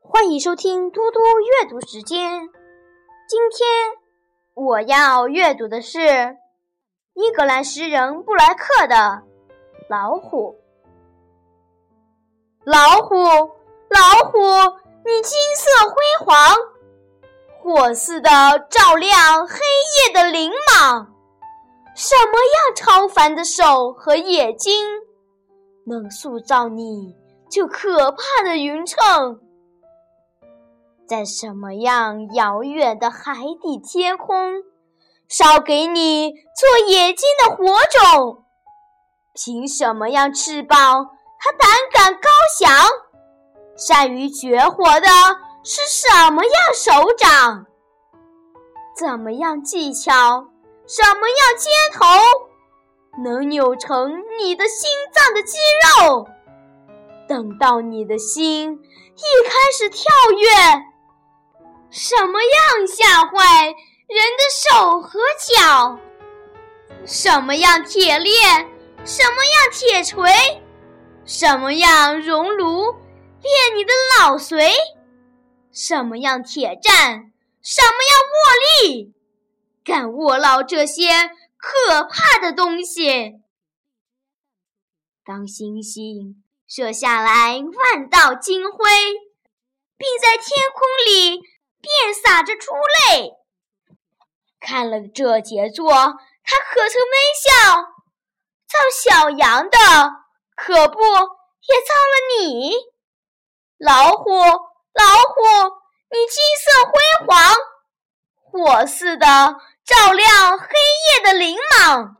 欢迎收听多多阅读时间。今天我要阅读的是英格兰诗人布莱克的《老虎》。老虎，老虎，你金色辉煌，火似的照亮黑夜的灵芒。什么样超凡的手和眼睛，能塑造你这可怕的匀称？在什么样遥远的海底天空，烧给你做眼睛的火种？凭什么样翅膀，它胆敢高翔？善于绝活的是什么样手掌？怎么样技巧？什么样肩头，能扭成你的心脏的肌肉？等到你的心一开始跳跃。什么样吓坏人的手和脚？什么样铁链？什么样铁锤？什么样熔炉炼你的脑髓？什么样铁战？什么样握力？敢握牢这些可怕的东西？当星星射下来万道金辉，并在天空里。遍洒着珠泪。看了这杰作，他可曾微笑？造小羊的，可不也造了你？老虎，老虎，你金色辉煌，火似的照亮黑夜的灵芒。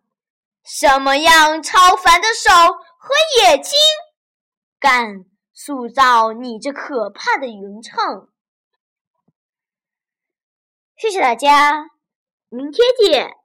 什么样超凡的手和眼睛，敢塑造你这可怕的匀称？谢谢大家，明天见。